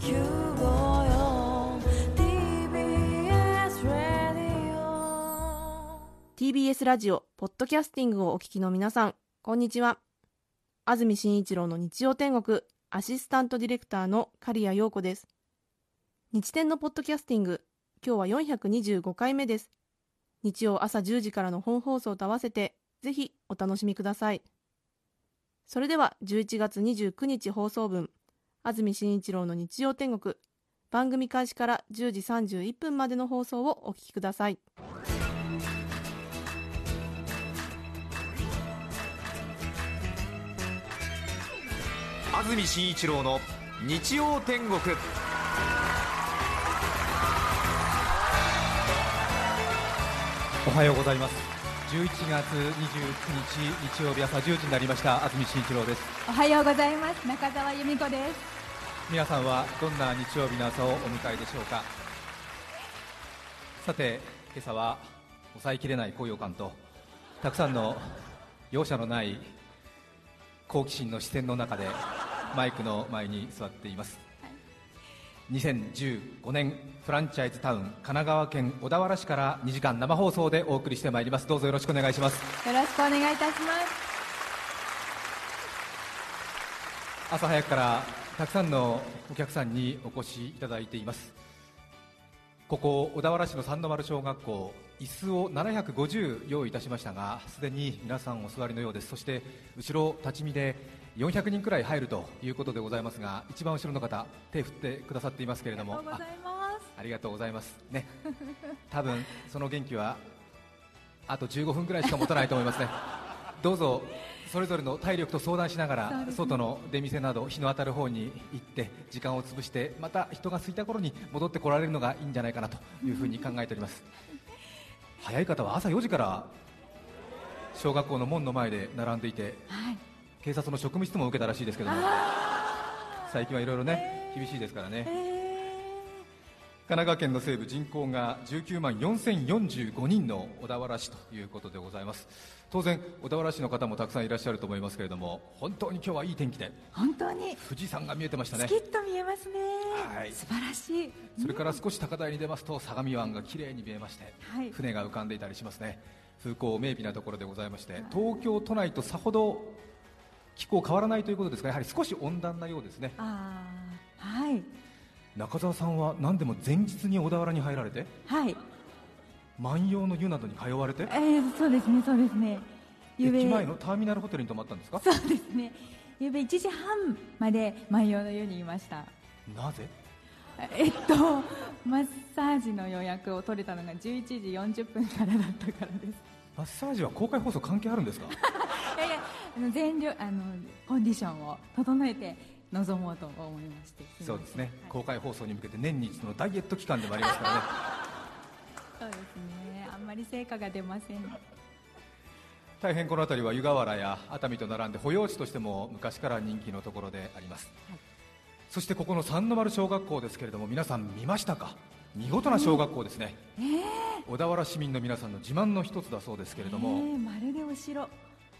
TBS ラディオ TBS ラジオポッドキャスティングをお聞きの皆さんこんにちは。安住紳一郎の日曜天国アシスタントディレクターの刈谷陽子です。日天のポッドキャスティング今日は425回目です。日曜朝10時からの本放送と合わせてぜひお楽しみください。それでは11月29日放送分安住紳一郎の日曜天国。番組開始から10時31分までの放送をお聞きください。安住紳一郎の日曜天国。おはようございます。11月29日日曜日朝10時になりました。安住紳一郎です。おはようございます。中澤由美子です皆さんはどんな日曜日の朝をお迎えでしょうか？さて今朝は抑えきれない高揚感とたくさんの容赦のない好奇心の視線の中でマイクの前に座っています、2015年フランチャイズタウン神奈川県小田原市から2時間生放送でお送りしてまいります。どうぞよろしくお願いします。よろしくお願いいたします。朝早くからたくさんのお客さんにお越しいただいています。ここ小田原市の三の丸小学校椅子を750用意いたしましたがすでに皆さんお座りのようです。そして後ろ立ち見で400人くらい入るということでございますが一番後ろの方手振ってくださっていますけれども。ありがとうございます。あありがとうございます。ね。多分その元気はあと15分くらいしか持たないと思いますねどうぞそれぞれの体力と相談しながら、外の出店など日の当たる方に行って時間を潰してまた人が空いた頃に戻ってこられるのがいいんじゃないかなというふうに考えております。早い方は朝4時から小学校の門の前で並んでいてはい。警察の職務質問を受けたらしいですけども最近はいろいろね厳しいですからね。神奈川県の西部人口が19万4045人の小田原市ということでございます当然小田原市の方もたくさんいらっしゃると思いますけれども本当に今日はいい天気で本当に。富士山が見えてましたね。スキッと見えますね、はい。素晴らしい。それから少し高台に出ますと相模湾が綺麗に見えまして、はい。船が浮かんでいたりしますね。風光明媚なところでございまして東京都内とさほど気候変わらないということですがやはり少し温暖なようですね。はい。中澤さんは何でも前日に小田原に入られてはい万葉の湯などに通われて？えー、そうですねそうですね。駅前のターミナルホテルに泊まったんですか？そうですね。ゆうべ1時半まで万葉の湯にいました。なぜ？えっとマッサージの予約を取れたのが11時40分からだったからです。マッサージは公開放送関係あるんですか？いやいやあの全量あのコンディションを整えて臨もうと思いまして。そうですね、はい公開放送に向けて年に一度のダイエット期間でもありますからね そうですね。あんまり成果が出ません。大変この辺りは湯河原や熱海と並んで保養地としても昔から人気のところであります、はい。そしてここの三の丸小学校ですけれども皆さん見ましたか？見事な小学校ですね、小田原市民の皆さんの自慢の一つだそうですけれども、えーまるでお城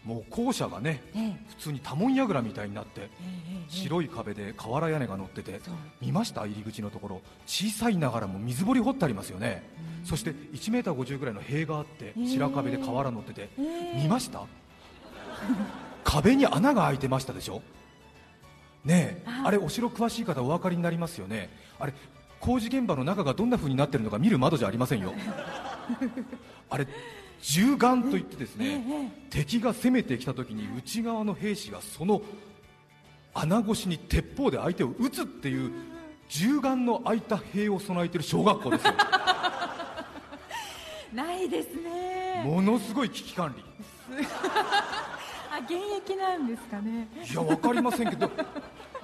もう校舎がねええ。普通に多聞櫓みたいになってええ白い壁で瓦屋根が乗ってて見ました？入り口のところ。小さいながらも水堀掘ってありますよね。そして1メーター50ぐらいの塀があってー白壁で瓦乗っててえー見ました？壁に穴が開いてましたでしょ？ねえ。あ。あれお城詳しい方お分かりになりますよね。あれ工事現場の中がどんな風になってるのか見る窓じゃありませんよ。あれ銃眼といってですね、敵が攻めてきた時に内側の兵士がその穴越しに鉄砲で相手を撃つっていう銃眼の開いた兵を備えている小学校ですよ。ないですね。ものすごい危機管理。あ現役なんですかね。いや分かりませんけど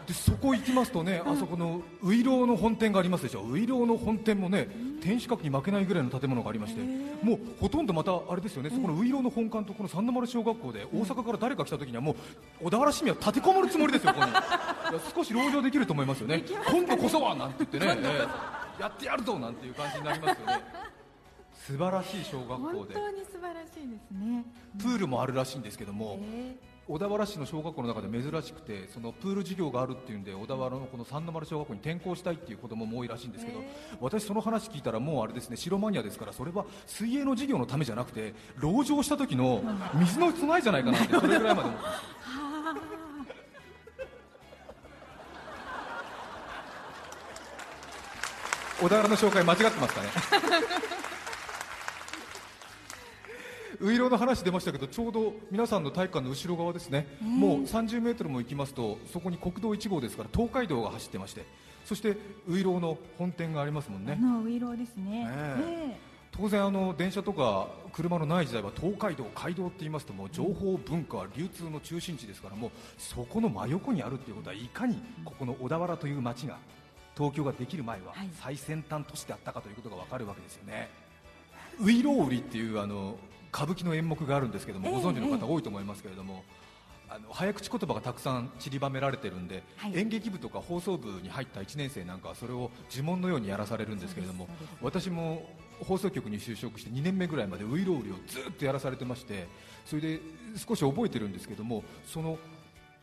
でそこ行きますとね、あそこのウイローの本店がありますでしょ。ウイローの本店もね天守閣に負けないぐらいの建物がありましてもうほとんどまたあれですよね、そこのウイローの本館とこの三の丸小学校で大阪から誰か来た時にはもう小田原市民は立てこもるつもりですよここ 少し籠城できると思いますよね。今度こそはなんて言ってね、ええ。やってやるぞなんていう感じになりますよね。素晴らしい小学校本で当に素晴らしいですね。プールもあるらしいんですけども、え小田原市の小学校の中で珍しくてそのプール授業があるっていうんで小田原のこの三の丸小学校に転校したいっていう子供も多いらしいんですけど、私その話聞いたらもうあれですね白マニアですからそれは水泳の授業のためじゃなくて籠城した時の水の備えじゃないかなってそれぐらいまで思って。ます小田原の紹介間違ってますかね？ウイロウの話出ましたけどちょうど皆さんの体育館の後ろ側ですね、もう30メートルも行きますとそこに国道1号ですから東海道が走ってまして。そしてウイロウの本店がありますもんあねのウイロウですね。え。え当然あの電車とか車のない時代は東海道街道って言いますともう情報文化流通の中心地ですからもうそこの真横にあるっていうことはいかにここの小田原という町が東京ができる前ははい。最先端都市であったかということがわかるわけですよね、ウイロウ売りっていうあの歌舞伎の演目があるんですけども、ええご存知の方多いと思いますけれども、あの早口言葉がたくさん散りばめられてるんで、はい。演劇部とか放送部に入った1年生なんかはそれを呪文のようにやらされるんですけれども私も放送局に就職して2年目ぐらいまでウイロウリをずっとやらされてましてそれで少し覚えてるんですけどもその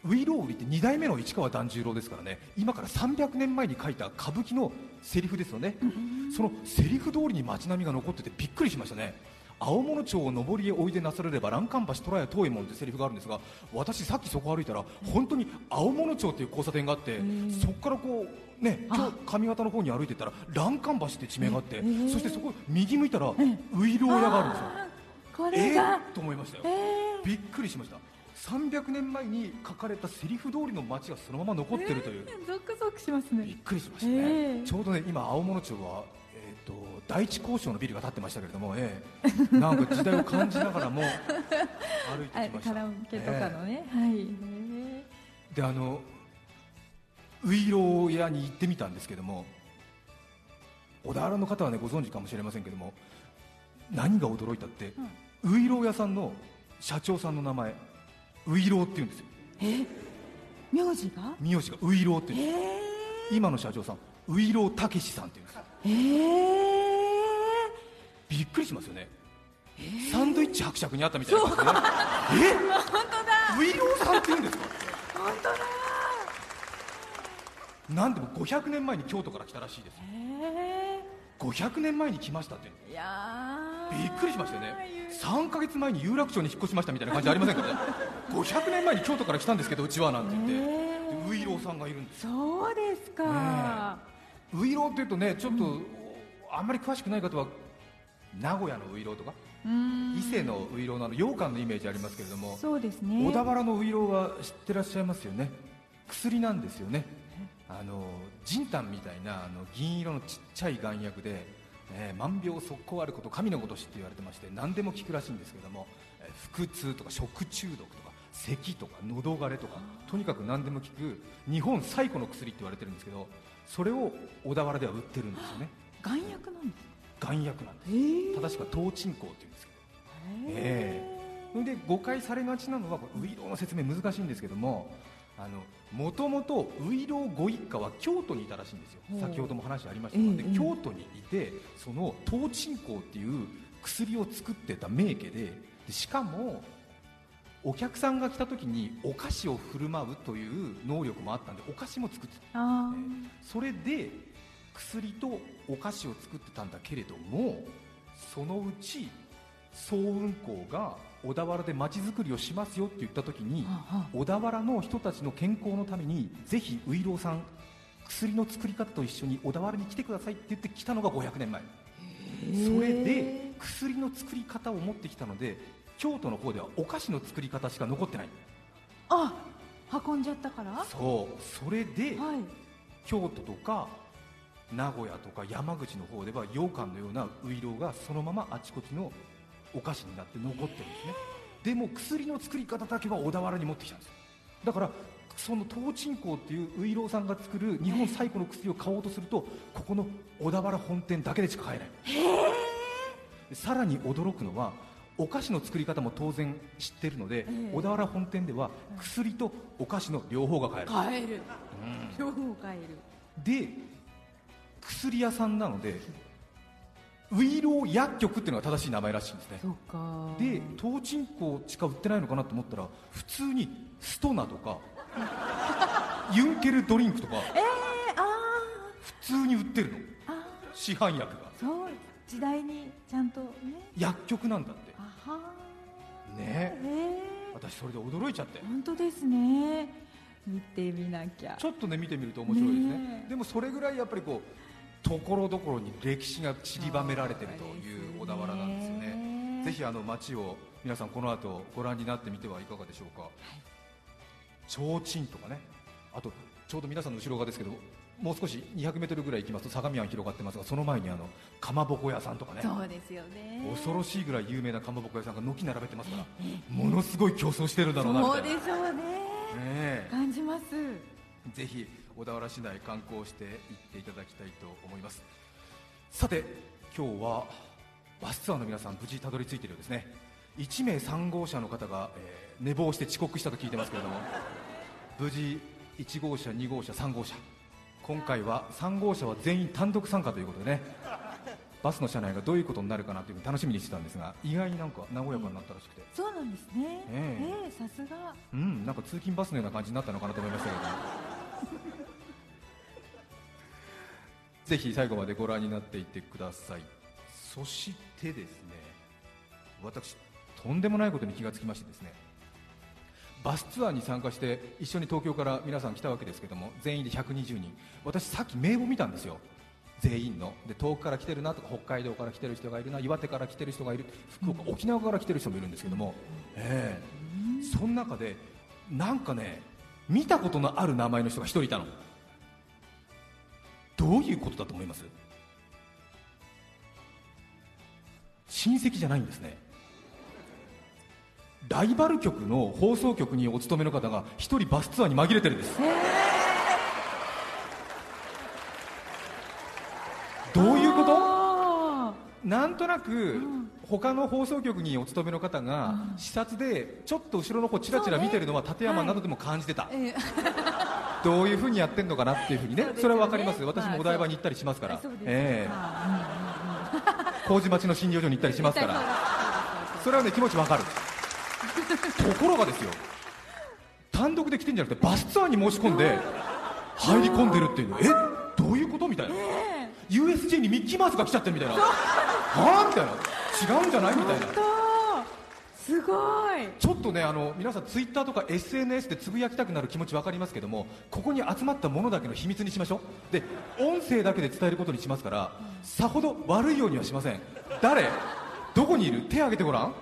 ウイロウリって2代目の市川團十郎ですからね今から300年前に書いた歌舞伎のセリフですよね。そのセリフ通りに街並みが残っててびっくりしましたね青物町を上りへおいでなされれば欄干橋虎屋遠いもんってセリフがあるんですが私さっきそこ歩いたら本当に青物町っていう交差点があってそこからこうね今日上方の方に歩いてったら欄干橋って地名があってそしてそこ右向いたらウイロウ屋があるんですよ。えれが、ー、と思いましたよ、えびっくりしました。300年前に書かれたセリフ通りの街がそのまま残ってるという、ー、ゾクゾクしますびっね。くりしましたね、えー。ちょうどね今青物町は、第一交渉のビルが建ってましたけれども、ええ。なんか時代を感じながらも歩いてあきました。カラオケとかのね、はい。えであのウイロー屋に行ってみたんですけども小田原の方はねご存知かもしれませんけども何が驚いたって、ウイロー屋さんの社長さんの名前ウイローって言うんですよ。ー、名字が？名字がウイローって言うんですえ。今の社長さんウイローたけしさんって言うんですー、えびっくりしますよね、サンドイッチ伯爵にあったみたいな。感じで、ね、え？本当だ。ウイローさんって言うんですか？ー、本当だ。なんでも500年前に京都から来たらしいです。え500年前に来ましたって。ー、いやー。びっくりしましたよね。3ヶ月前に有楽町に引っ越しましたみたいな感じありませんか？ね500年前に京都から来たんですけどうちはなんて。言って、えでウイローさんがいるんですそうですか。ウイローっていうとねちょっと、あんまり詳しくない方は名古屋のウイローとか伊勢のウイローなど羊羹のイメージありますけれどもそうですね。小田原のウイローは知ってらっしゃいますよね。薬なんですよね。あの仁丹みたいなあの銀色のちっちゃい丸薬で、えー万病速攻あること神のごとしって言われてまして何でも効くらしいんですけども、えー腹痛とか食中毒とか咳とか喉枯れとかとにかく何でも効く日本最古の薬って言われてるんですけどそれを小田原では売ってるんですよね。眼薬なんですか？丸薬なんです。えー、正しくは頭鎮香って言うんですけど。えそれで誤解されがちなのはこれウイローの説明難しいんですけどももともとウイローご一家は京都にいたらしいんですよ。先ほども話ありましたが、でええええ京都にいてその頭鎮香っていう薬を作ってた名家ででしかもお客さんが来た時にお菓子を振る舞うという能力もあったんでお菓子も作ってたあそれで薬とお菓子を作ってたんだけれどもそのうち総運行が小田原で町づくりをしますよって言った時に小田原の人たちの健康のためにぜひウイローさん薬の作り方と一緒に小田原に来てくださいって言って来たのが500年前。それで薬の作り方を持ってきたので京都の方ではお菓子の作り方しか残ってない。あ運んじゃったから？はそう。それでい。京都とか名古屋とか山口の方では羊羹のようなウイローがそのままあちこちのお菓子になって残ってるんですね。でも薬の作り方だけは小田原に持ってきたんですよ。だからその東鎮香っていうウイローさんが作る日本最古の薬を買おうとするとここの小田原本店だけでしか買えない。でさらに驚くのはお菓子の作り方も当然知ってるので、ええ。小田原本店では薬とお菓子の両方が買える。買える。両方買える。で薬屋さんなのでウイロー薬局っていうのが正しい名前らしいんですね。そうか。で東鎮港しか売ってないのかなと思ったら普通にストナとか ユンケルドリンクとかえー、あ普通に売ってるの。市販薬が。ーそう時代にちゃんとね。薬局なんだって。ね。え私それで驚いちゃって。ー、本当ですね。見てみなきゃ。ちょっとね見てみると面白いですね。ねえ。でもそれぐらいやっぱりこうところどころに歴史が散りばめられてるという小田原なんですよね。ぜひあの街を皆さんこの後ご覧になってみてはいかがでしょうか、提灯とかね。あとちょうど皆さんの後ろ側ですけどもう少し200メートルぐらい行きますと相模湾広がってますがその前にあのかまぼこ屋さんとかね。そうですよね。恐ろしいぐらい有名なかまぼこ屋さんが軒並べてますからものすごい競争してるんだろうなみたそいうなでしょうね。ねえ。感じます。ぜひ小田原市内観光して行っていただきたいと思います。さて今日はバスツアーの皆さん無事たどり着いているようですね。1名3号車の方が、えー寝坊して遅刻したと聞いてますけれども 無事1号車2号車3号車。今回は3号車は全員単独参加ということでねバスの車内がどういうことになるかなというふうに楽しみにしてたんですが意外になんか和やかになったらしくて。そうなんですね。ええ。ええさすが。うん、なんか通勤バスのような感じになったのかなと思いましたけどぜひ最後までご覧になっていってください。そしてですね私とんでもないことに気がつきましてですねバスツアーに参加して一緒に東京から皆さん来たわけですけども全員で120人。私さっき名簿見たんですよ。全員の。で遠くから来てるなとか北海道から来てる人がいるな岩手から来てる人がいる福岡、沖縄から来てる人もいるんですけども、ええ。その中でなんかね見たことのある名前の人が一人いたの。どういうことだと思います？親戚じゃないんですね。ライバル局の放送局にお勤めの方が一人バスツアーに紛れてるんです。どういうこと？あなんとなく他の放送局にお勤めの方が視察でちょっと後ろの方ちらちら見てるのは立山などでも感じてた、ーええどういうふうにやってんのかなっていうふうにねそれは分かります。私まあもお台場に行ったりしますから、麹町の診療所に行ったりしますから。それはね気持ち分かる。ところがですよ。単独で来てんじゃなくてバスツアーに申し込んで入り込んでるっていうの。え？どういうこと？みたいな、USJ にミッキーマウスが来ちゃってるみたいな。はあみたいな。違うんじゃない？みたいなすごい。ちょっとねあの皆さんツイッターとか SNS でつぶやきたくなる気持ち分かりますけどもここに集まったものだけの秘密にしましょう。で音声だけで伝えることにしますからさほど悪いようにはしません。誰？どこにいる？手挙げてごらん。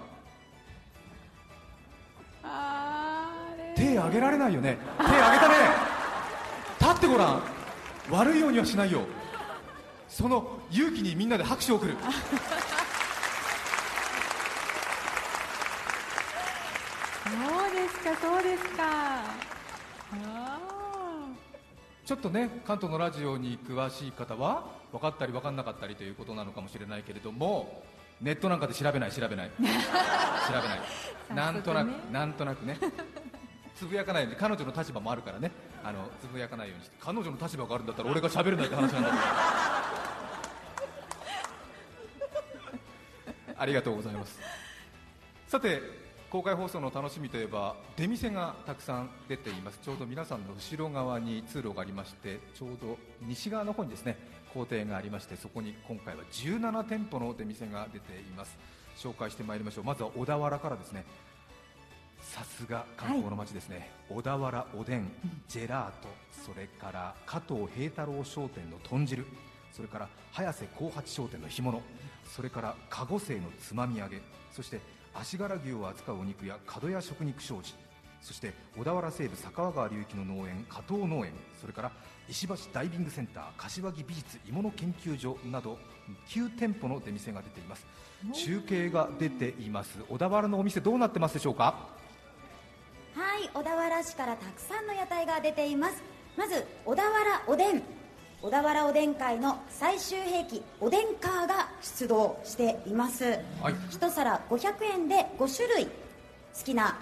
手挙げられないよね。手挙げたね。立ってごらん。悪いようにはしないよ。その勇気にみんなで拍手を送るそうですかそうですか。あちょっとね関東のラジオに詳しい方は分かったり分かんなかったりということなのかもしれないけれどもネットなんかで調べない調べない。調べない。なんとなく、ね。なんとなくね。つぶやかないように彼女の立場もあるからね。あのつぶやかないようにして彼女の立場があるんだったら俺が喋れないって話なんだけど。ありがとうございます。さて公開放送の楽しみといえば出店がたくさん出ています。ちょうど皆さんの後ろ側に通路がありましてちょうど西側の方にですね校庭がありましてそこに今回は17店舗の出店が出ています。紹介してまいりましょう。まずは小田原からですね。さすが観光の街ですね、小田原おでんジェラートそれから加藤平太郎商店の豚汁それから早瀬幸八商店の干物それから籠製のつまみ揚げそして足柄牛を扱うお肉や角屋食肉商事そして小田原西部坂川流域の農園加藤農園それから石橋ダイビングセンター柏木美術鋳物研究所など9店舗の出店が出ています。中継が出ています。小田原のお店どうなってますでしょうか？はい小田原市からたくさんの屋台が出ています。まず小田原おでん小田原おでん会の最終兵器おでんカーが出動しています、はい。一皿500円で5種類好きな、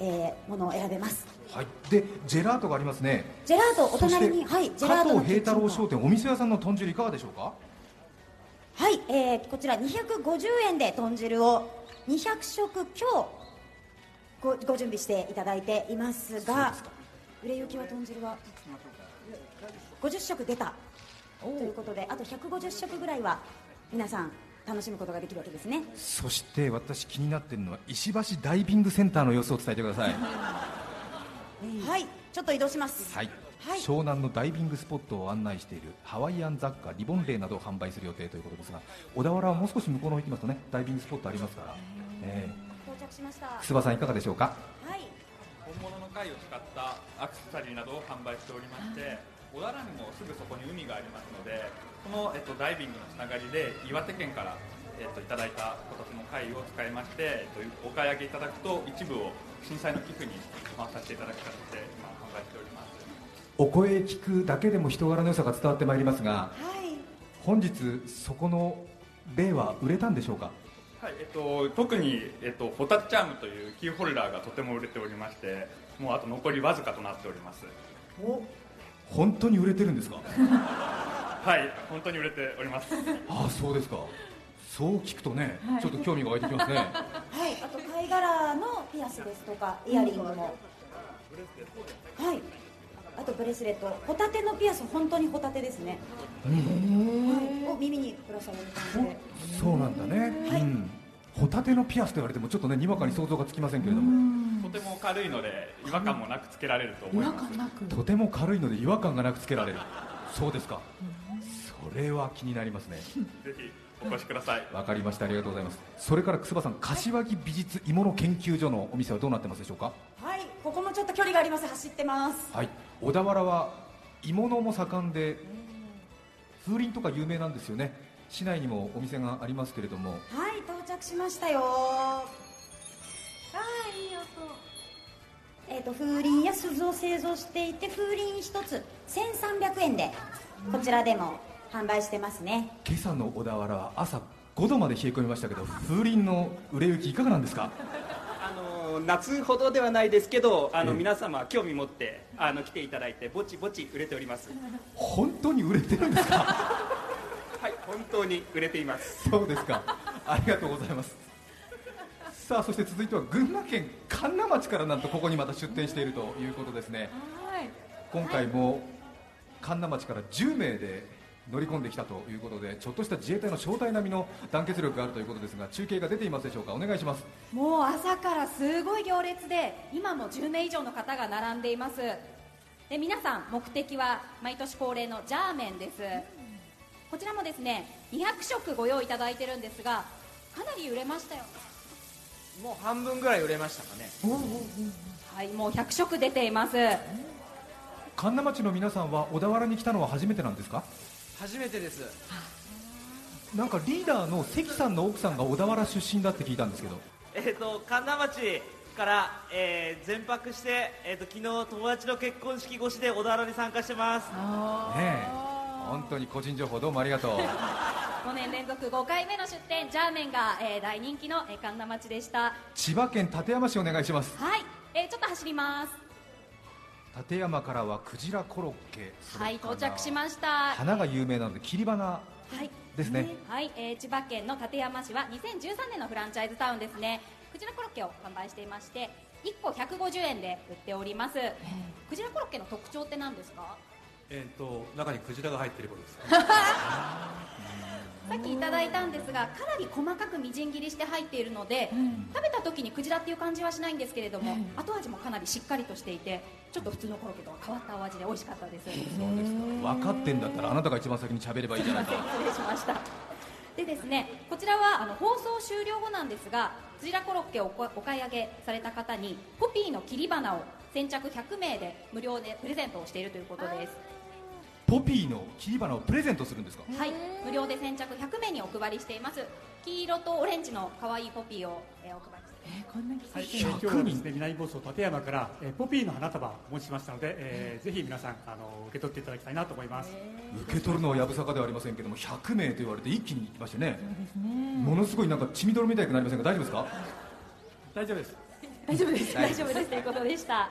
えーものを選べます。はい、でジェラートがありますね。ジェラートお隣にはいジェラートの加藤平太郎商店お店屋さんの豚汁いかがでしょうか？はい、えーこちら250円で豚汁を200食強ごご準備していただいていますが売れ行きは豚汁は50食出た。ということであと150食ぐらいは皆さん楽しむことができるわけですね。そして私気になっているのは石橋ダイビングセンターの様子を伝えてください。はい。ちょっと移動します。はい、はい。湘南のダイビングスポットを案内しているハワイアン雑貨リボンレイなどを販売する予定ということですが小田原はもう少し向こうの方行きますとねダイビングスポットありますから、え到着しました。ー、諏訪さんいかがでしょうか？はい。本物の貝を使ったアクセサリーなどを販売しておりまして小田原にもすぐそこに海がありますのでこの、えっと、ダイビングのつながりで岩手県から、えっと、いただいた今年の貝を使いまして、えっと、お買い上げいただくと一部を震災の寄付に回させていただく形で今販売しております。お声聞くだけでも人柄の良さが伝わってまいりますがはい。本日そこの例は売れたんでしょうか？はいえっと、特に、えっと、ホタチャームというキーホルダーがとても売れておりましてもうあと残りわずかとなっております本当に売れてるんですか？はい本当に売れております。ああそうですか。そう聞くとね、ちょっと興味が湧いてきますね。はいあと貝殻のピアスですとかイヤリングも。はい。あとブレスレットホタテのピアス本当にホタテですね。はい。を耳にぶら下げる感じで。そうなんだね、うん。ホタテのピアスと言われてもちょっとねにわかに想像がつきませんけれども。とても軽いので違和感もなくつけられると思います。とても軽いので違和感がなくつけられる。そうですか。それは気になりますね。ぜひお越しください。わかりました。ありがとうございます。それから楠葉さん柏木美術鋳物研究所のお店はどうなってますでしょうか？はいここもちょっと距離があります。走ってます。はい。小田原は鋳物も盛んで風鈴とか有名なんですよね。市内にもお店がありますけれども。はい到着しましたよあーいい音。えー、と風鈴や鈴を製造していて風鈴1つ1300円でこちらでも販売してますね。今朝の小田原は朝5度まで冷え込みましたけど風鈴の売れ行きいかがなんですか？あの夏ほどではないですけどあの、ええ皆様興味持ってあの来ていただいてぼちぼち売れております。本当に売れてるんですか？はい本当に売れています。そうですか。ありがとうございますさあそして続いては群馬県神流町からなんとここにまた出店しているということですね。はい。今回も神流町から10名で乗り込んできたということでちょっとした自衛隊の正体並みの団結力があるということですが中継が出ていますでしょうか？お願いします。もう朝からすごい行列で今も10名以上の方が並んでいます。で皆さん目的は毎年恒例のジャーメンです。こちらもですね200食ご用意いただいてるんですがかなり売れましたよもう半分ぐらい売れましたかね。はいもう100食出ています。神流町の皆さんは小田原に来たのは初めてなんですか？初めてです。なんかリーダーの関さんの奥さんが小田原出身だって聞いたんですけど。えっ、と神田町から、えー全泊して、えー、と昨日友達の結婚式越しで小田原に参加してます。ねえ。本当に個人情報どうもありがとう5年連続5回目の出店ジャーメンが、えー大人気の、えー神田町でした。千葉県館山市お願いします。はい、えーちょっと走ります。館山からはクジラコロッケはい到着しすました。花が有名なので切り花はい。ですね。はい、えー千葉県の館山市は2013年のフランチャイズタウンですね。クジラコロッケを販売していまして1個150円で売っております。クジラコロッケの特徴って何ですか？えっ、と中にクジラが入っていることです さっきいただいたんですがかなり細かくみじん切りして入っているので、食べた時にクジラっていう感じはしないんですけれども、後味もかなりしっかりとしていてちょっと普通のコロッケとは変わったお味で美味しかったです。そうですか。分かってんだったらあなたが一番先に喋ればいいじゃないか。失礼しました。でですねこちらはあの放送終了後なんですがクジラコロッケをおお買い上げされた方にポピーの切り花を先着100名で無料でプレゼントをしているということですポピーの切り花をプレゼントするんですか？はい無料で先着100名にお配りしています。黄色とオレンジの可愛いポピーを、えーお配りしています。こんな季はい、今日はですね。南房総館山から、えーポピーの花束をお持ちしましたので、えーぜひ皆さんあの受け取っていただきたいなと思います。受け取るのはやぶさかではありませんけども100名と言われて一気に行きましてね。ものすごいなんか血みどろみたいになりませんが大丈夫ですか？大丈夫です。大丈夫です。大丈夫です。ということでした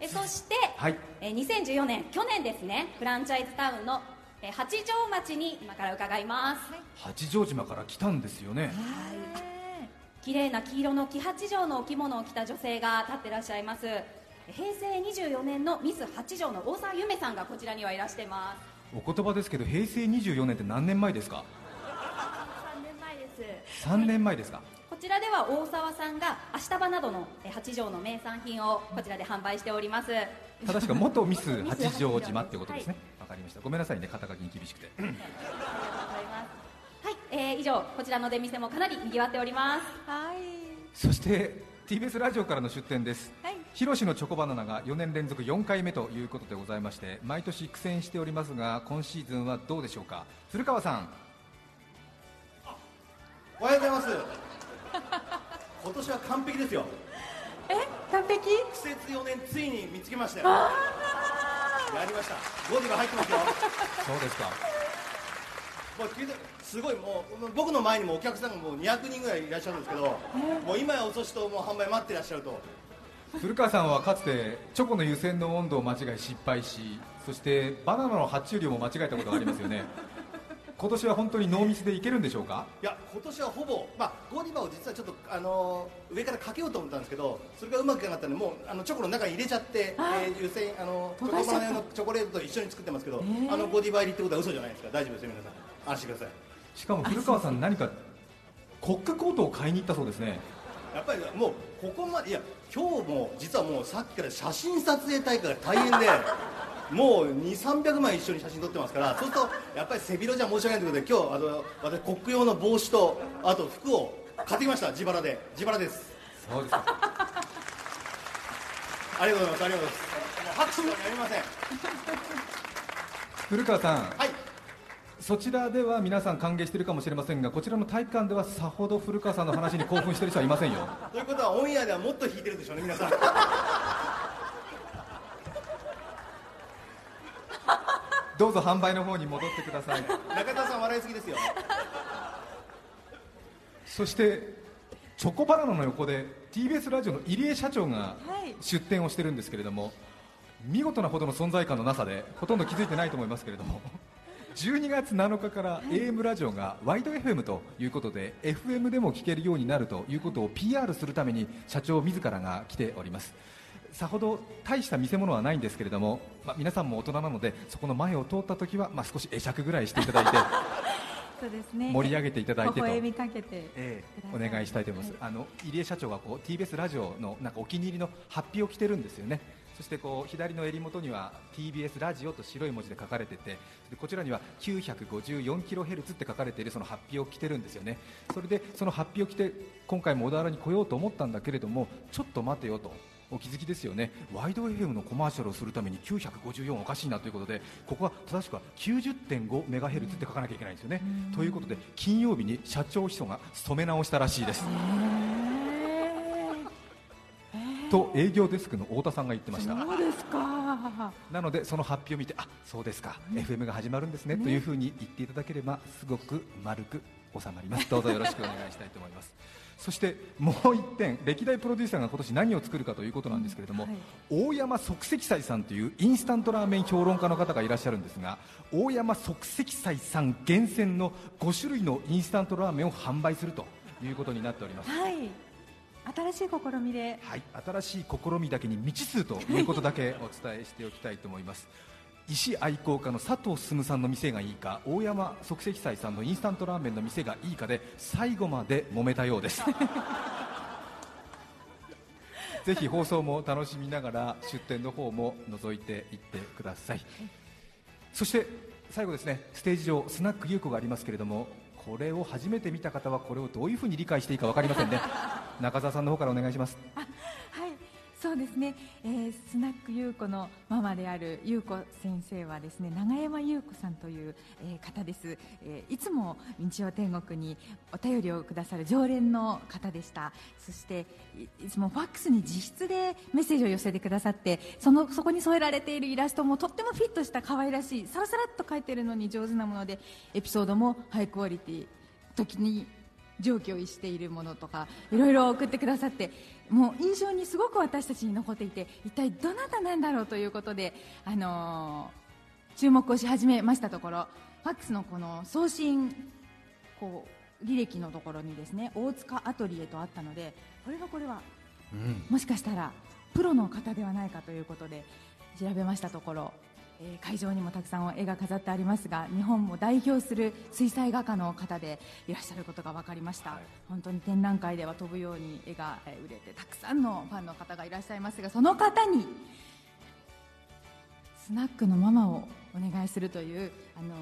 えそして、はい。えー2014年去年ですねフランチャイズタウンのえー八丈町に今から伺います、八丈島から来たんですよね。綺麗な黄色の黄八丈のお着物を着た女性が立ってらっしゃいます。平成24年のミス八丈の大沢ゆめさんがこちらにはいらしてます。お言葉ですけど平成24年って何年前ですか？3年前です。3年前ですか？こちらでは大沢さんが足束などのえー八丈の名産品をこちらで販売しております。正しくは元ミス 八丈島ってことですね。わ、かりました。ごめんなさいね。肩書きに厳しくて。はい、えー以上こちらの出店もかなり賑わっております。はい。そして TBS ラジオからの出展です、ヒロシのチョコバナナが4年連続4回目ということでございまして毎年苦戦しておりますが今シーズンはどうでしょうか。古川さん。おはようございます今年は完璧ですよ。え完璧？苦節4年ついに見つけましたよ。やりました。ゴディバ入ってますよ。そうですか。もう聞いてすごいもう僕の前にもお客さんがもう200人ぐらいいらっしゃるんですけどもう今や遅しともう販売待ってらっしゃると。古川さんはかつてチョコの湯煎の温度を間違い失敗しそしてバナナの発注量も間違えたことがありますよね今年は本当にノーミスでいけるんでしょうか？いや今年はほぼ、まあ、ゴディバを実はちょっと、あのー上からかけようと思ったんですけどそれがうまくいかなかったんでもうあのチョコの中に入れちゃって、えー、湯煎あのチョコバナのチョコレートと一緒に作ってますけど、あのゴディバ入りってことは嘘じゃないですか？大丈夫ですよ皆さん。安心してください。しかも古川さん何かコックコートを買いに行ったそうですね。やっぱりもうここまでいや今日も実はもうさっきから写真撮影大会が大変でもう2300枚一緒に写真撮ってますからそうするとやっぱり背広じゃ申し訳ないということで今日あの私コック用の帽子とあと服を買ってきました。自腹で。自腹です。そうですか。ありがとうございます。ありがとうございます。もう拍手はやりません。古川さん、そちらでは皆さん歓迎しているかもしれませんがこちらの体育館ではさほど古川さんの話に興奮している人はいませんよ。ということはオンエアではもっと弾いてるでしょうね皆さんどうぞ販売の方に戻ってください。中田さん笑いすぎですよ。そしてチョコバナナの横で TBS ラジオの入江社長がはい。出展をしてるんですけれども見事なほどの存在感のなさでほとんど気づいてないと思いますけれども12月7日から AM ラジオがワイド FM ということで FM でも聞けるようになるということを PR するために社長自らが来ておりますさほど大した見せ物はないんですけれども、まあ、皆さんも大人なのでそこの前を通った時は、まあ、少し会釈ぐらいしていただいて そうですね。盛り上げていただいてと。微笑みかけてええ。お願いしたいと思います、あの入江社長がこう TBS ラジオのなんかお気に入りのハッピーを着てるんですよね。そしてこう左の襟元には TBS ラジオと白い文字で書かれててでこちらには 954kHz って書かれているそのハッピーを着てるんですよね。それでそのハッピーを着て今回も小田原に来ようと思ったんだけれどもちょっと待てよとお気づきですよね。ワイド FM のコマーシャルをするために954おかしいなということでここは正しくは90.5メガヘルツって書かなきゃいけないんですよね。ということで金曜日に社長秘書が染め直したらしいです。と営業デスクの太田さんが言ってました。そうですか。なのでその発表を見てあそうですか、FM が始まるんですね。というふうに言っていただければすごく丸く収まります。どうぞよろしくお願いしたいと思いますそしてもう一点歴代プロデューサーが今年何を作るかということなんですけれども、大山即席斎さんというインスタントラーメン評論家の方がいらっしゃるんですが大山即席斎さん厳選の5種類のインスタントラーメンを販売するということになっております。はい。新しい試みで。はい、新しい試みだけに未知数ということだけお伝えしておきたいと思います石愛好家の佐藤進さんの店がいいか大山即席斎さんのインスタントラーメンの店がいいかで最後まで揉めたようです。ぜひ放送も楽しみながら出店の方も覗いていってください。そして最後ですねステージ上スナック優子がありますけれどもこれを初めて見た方はこれをどういうふうに理解していいか分かりませんね。中澤さんの方からお願いします。はい。そうですね、えースナック優子のママである優子先生はですね長山優子さんという、えー方です、えーいつも日曜天国にお便りをくださる常連の方でした。そしていつもファックスに自筆でメッセージを寄せてくださってそのそこに添えられているイラストもとってもフィットした可愛らしいさらさらっと描いてるのに上手なものでエピソードもハイクオリティ時に上記を逸しているものとかいろいろ送ってくださってもう印象にすごく私たちに残っていて一体どなたなんだろうということで、あのー注目をし始めましたところファックスのこの送信こう履歴のところにですね大塚アトリエとあったのでこれはこれはうん。もしかしたらプロの方ではないかということで調べましたところ、えー会場にもたくさん絵が飾ってありますが日本も代表する水彩画家の方でいらっしゃることが分かりました、本当に展覧会では飛ぶように絵がえー売れてたくさんのファンの方がいらっしゃいますがその方にスナックのママをお願いするという、あのー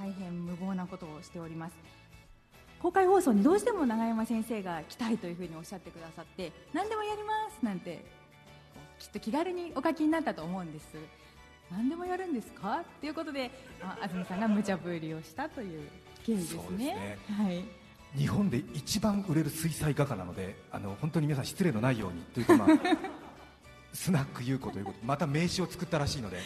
大変無謀なことをしております。公開放送にどうしても永山先生が来たいというふうにおっしゃってくださって何でもやりますなんてきっと気軽にお書きになったと思うんです何でもやるんですか？ということであ安住さんが無茶ぶりをしたという経緯ですそうですね。ねはい。日本で一番売れる水彩画家なのであの本当に皆さん失礼のないようにというか、まあ、スナック優子ということでまた名刺を作ったらしいので、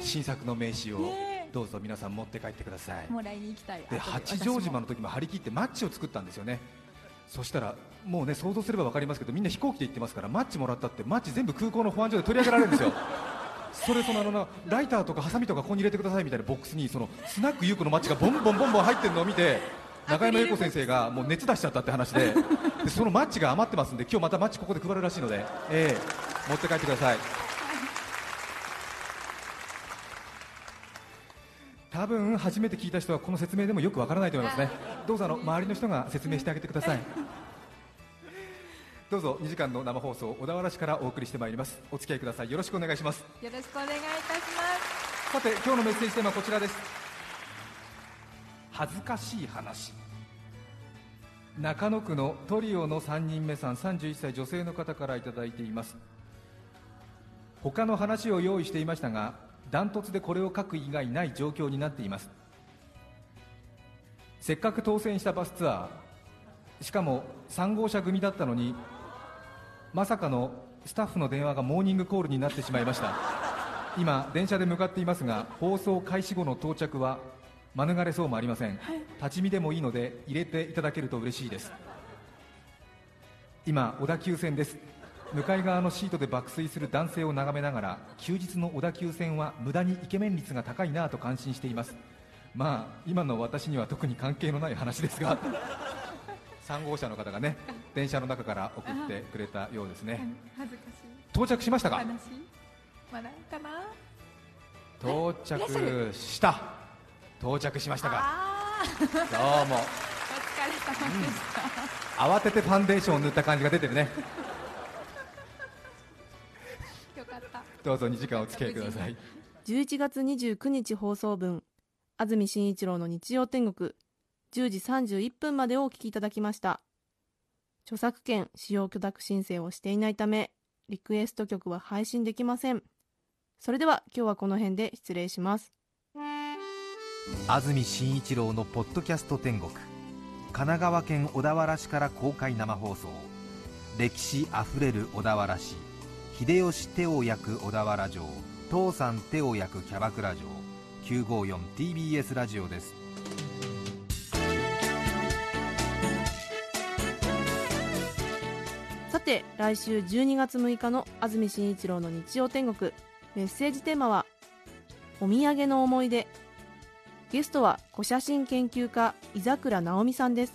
新作の名刺をね。どうぞ皆さん持って帰ってください。もらいに行きたい。で後八丈島の時も張り切ってマッチを作ったんですよね。そしたらもうね想像すれば分かりますけどみんな飛行機で行ってますからマッチもらったってマッチ全部空港の保安所で取り上げられるんですよそれそのあのなライターとかハサミとかここに入れてくださいみたいなボックスにそのスナック優子のマッチがボンボンボンボン入ってるのを見て中山優子先生がもう熱出しちゃったって話ででそのマッチが余ってますんで今日またマッチここで配るらしいので、ええ持って帰ってください。多分初めて聞いた人はこの説明でもよくわからないと思いますね。どうぞあの周りの人が説明してあげてくださいどうぞ2時間の生放送小田原市からお送りしてまいります。お付き合いください。よろしくお願いします。よろしくお願いいたします。さて今日のメッセージテーマはこちらです。恥ずかしい話。中野区のトリオの3人目さん31歳女性の方からいただいています。他の話を用意していましたがダントツでこれを書く以外ない状況になっています。せっかく当選したバスツアーしかも3号車組だったのにまさかのスタッフの電話がモーニングコールになってしまいました。今電車で向かっていますが放送開始後の到着は免れそうもありません、立ち見でもいいので入れていただけると嬉しいです。今小田急線です。向かい側のシートで爆睡する男性を眺めながら休日の小田急線は無駄にイケメン率が高いなぁと感心しています。まあ今の私には特に関係のない話ですが3号車の方がね電車の中から送ってくれたようですね。恥ずかしい。到着しましたか？話まだかな？到着した。到着しましたか？どうも。お疲れ様でした、慌ててファンデーションを塗った感じが出てるね。よかった。どうぞ2時間お付き合いください。11月29日放送分安住紳一郎の日曜天国10時31分までをお聞きいただきました。著作権使用許諾申請をしていないためリクエスト曲は配信できません。それでは今日はこの辺で失礼します。安住紳一郎のポッドキャスト天国。神奈川県小田原市から公開生放送。歴史あふれる小田原市。秀吉手を焼く小田原城。父さん手を焼くキャバクラ城。954TBS ラジオです。て来週12月6日の安住紳一郎の日曜天国。メッセージテーマは「お土産の思い出」ゲストは古写真研究家井桜直美さんです。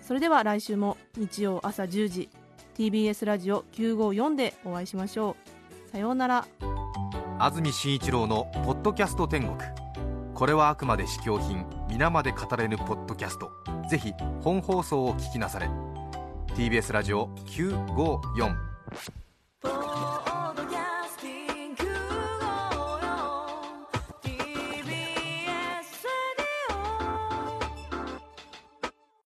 それでは来週も日曜朝10時 TBS ラジオ954でお会いしましょう。さようなら。安住紳一郎の「ポッドキャスト天国」これはあくまで試供品皆まで語れぬポッドキャスト。ぜひ本放送を聞きなされ。TBS ラジオ954